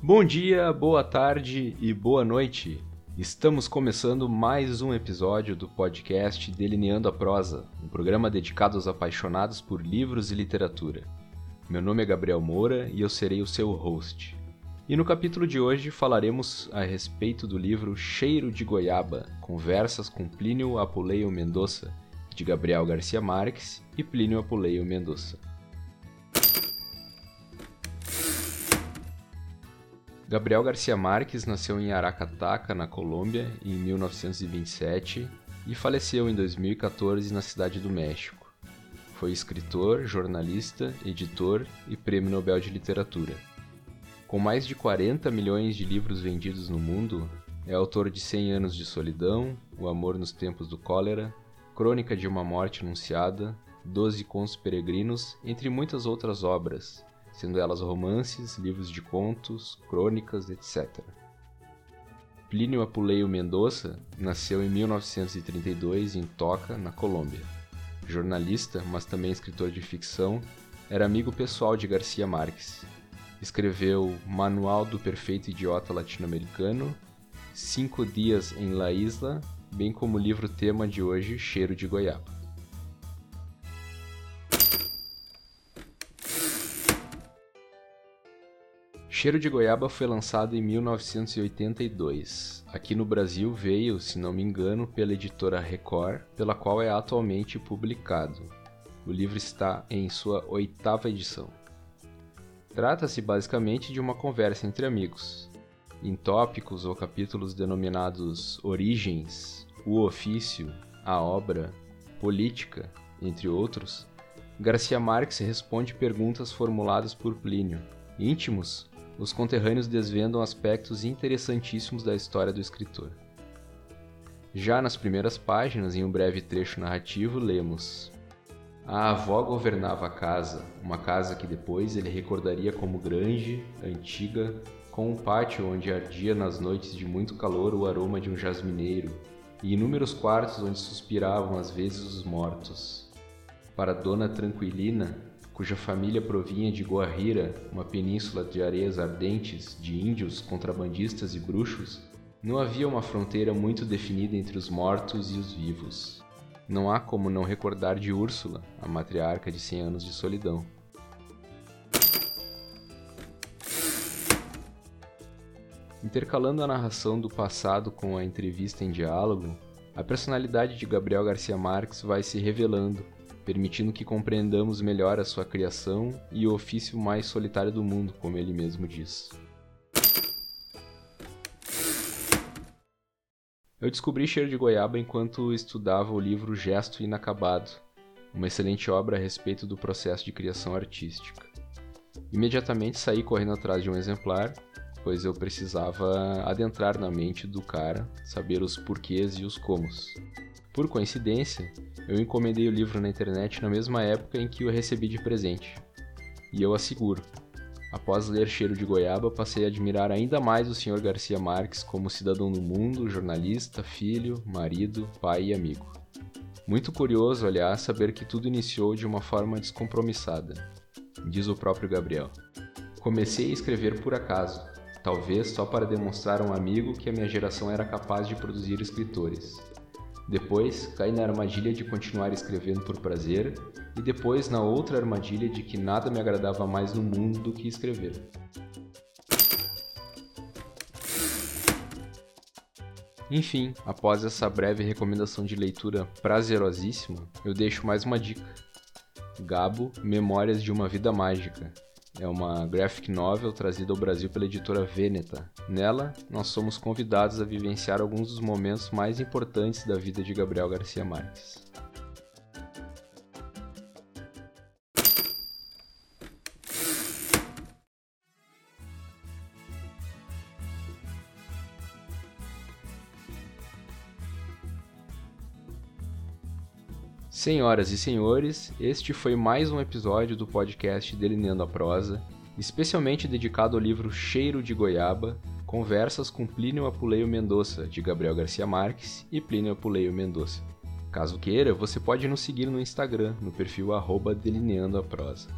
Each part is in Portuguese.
Bom dia, boa tarde e boa noite. Estamos começando mais um episódio do podcast Delineando a Prosa, um programa dedicado aos apaixonados por livros e literatura. Meu nome é Gabriel Moura e eu serei o seu host. E no capítulo de hoje falaremos a respeito do livro Cheiro de Goiaba, Conversas com Plínio Apuleio Mendonça, de Gabriel Garcia Marques e Plínio Apuleio Mendonça. Gabriel Garcia Marques nasceu em Aracataca, na Colômbia, em 1927 e faleceu em 2014 na Cidade do México. Foi escritor, jornalista, editor e Prêmio Nobel de Literatura. Com mais de 40 milhões de livros vendidos no mundo, é autor de Cem Anos de Solidão, O Amor nos Tempos do Cólera, Crônica de uma Morte Anunciada, Doze Contos Peregrinos, entre muitas outras obras, sendo elas romances, livros de contos, crônicas, etc. Plínio Apuleio Mendonça nasceu em 1932 em Toca, na Colômbia. Jornalista, mas também escritor de ficção, era amigo pessoal de Garcia Marques Escreveu Manual do Perfeito Idiota Latino-Americano, Cinco Dias em La Isla, bem como o livro tema de hoje, Cheiro de Goiaba. Cheiro de Goiaba foi lançado em 1982. Aqui no Brasil veio, se não me engano, pela editora Record, pela qual é atualmente publicado. O livro está em sua oitava edição. Trata-se basicamente de uma conversa entre amigos. Em tópicos ou capítulos denominados Origens, o ofício, a obra, política, entre outros, Garcia Marques responde perguntas formuladas por Plínio. Íntimos, os conterrâneos desvendam aspectos interessantíssimos da história do escritor. Já nas primeiras páginas, em um breve trecho narrativo, lemos: a avó governava a casa, uma casa que depois ele recordaria como grande, antiga, com um pátio onde ardia nas noites de muito calor o aroma de um jasmineiro, e inúmeros quartos onde suspiravam às vezes os mortos. Para Dona Tranquilina, cuja família provinha de Guarrira, uma península de areias ardentes, de índios, contrabandistas e bruxos, não havia uma fronteira muito definida entre os mortos e os vivos. Não há como não recordar de Úrsula, a matriarca de Cem Anos de Solidão. Intercalando a narração do passado com a entrevista em diálogo, a personalidade de Gabriel Garcia Marques vai se revelando, permitindo que compreendamos melhor a sua criação e o ofício mais solitário do mundo, como ele mesmo diz. Eu descobri Cheiro de Goiaba enquanto estudava o livro Gesto Inacabado, uma excelente obra a respeito do processo de criação artística. Imediatamente saí correndo atrás de um exemplar, pois eu precisava adentrar na mente do cara, saber os porquês e os comos. Por coincidência, eu encomendei o livro na internet na mesma época em que o recebi de presente. E eu asseguro, Após ler Cheiro de Goiaba, passei a admirar ainda mais o Sr. Garcia Marques como cidadão do mundo, jornalista, filho, marido, pai e amigo. Muito curioso, aliás, saber que tudo iniciou de uma forma descompromissada, diz o próprio Gabriel. Comecei a escrever por acaso, talvez só para demonstrar a um amigo que a minha geração era capaz de produzir escritores. Depois, caí na armadilha de continuar escrevendo por prazer, e depois na outra armadilha de que nada me agradava mais no mundo do que escrever. Enfim, após essa breve recomendação de leitura prazerosíssima, eu deixo mais uma dica. Gabo Memórias de uma Vida Mágica, é uma graphic novel trazida ao Brasil pela editora Veneta. Nela, nós somos convidados a vivenciar alguns dos momentos mais importantes da vida de Gabriel Garcia Marques. Senhoras e senhores, este foi mais um episódio do podcast Delineando a Prosa, especialmente dedicado ao livro Cheiro de Goiaba, Conversas com Plínio Apuleio Mendonça, de Gabriel Garcia Marques e Plínio Apuleio Mendonça. Caso queira, você pode nos seguir no Instagram, no perfil arroba Delineando a Prosa.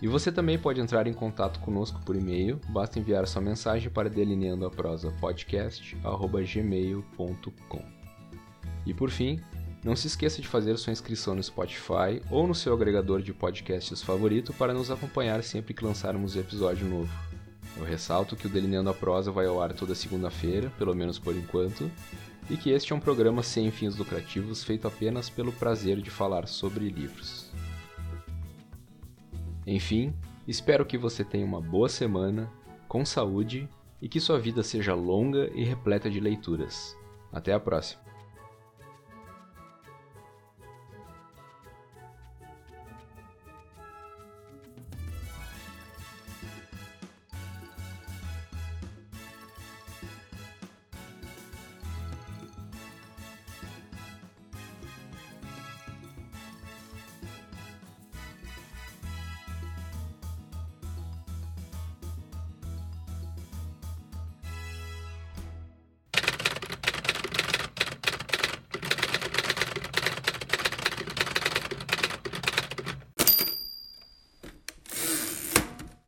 E você também pode entrar em contato conosco por e-mail, basta enviar sua mensagem para delineando a prosa podcast@gmail.com. E por fim, não se esqueça de fazer sua inscrição no Spotify ou no seu agregador de podcasts favorito para nos acompanhar sempre que lançarmos episódio novo. Eu ressalto que o Delineando a Prosa vai ao ar toda segunda-feira, pelo menos por enquanto, e que este é um programa sem fins lucrativos feito apenas pelo prazer de falar sobre livros. Enfim, espero que você tenha uma boa semana, com saúde e que sua vida seja longa e repleta de leituras. Até a próxima!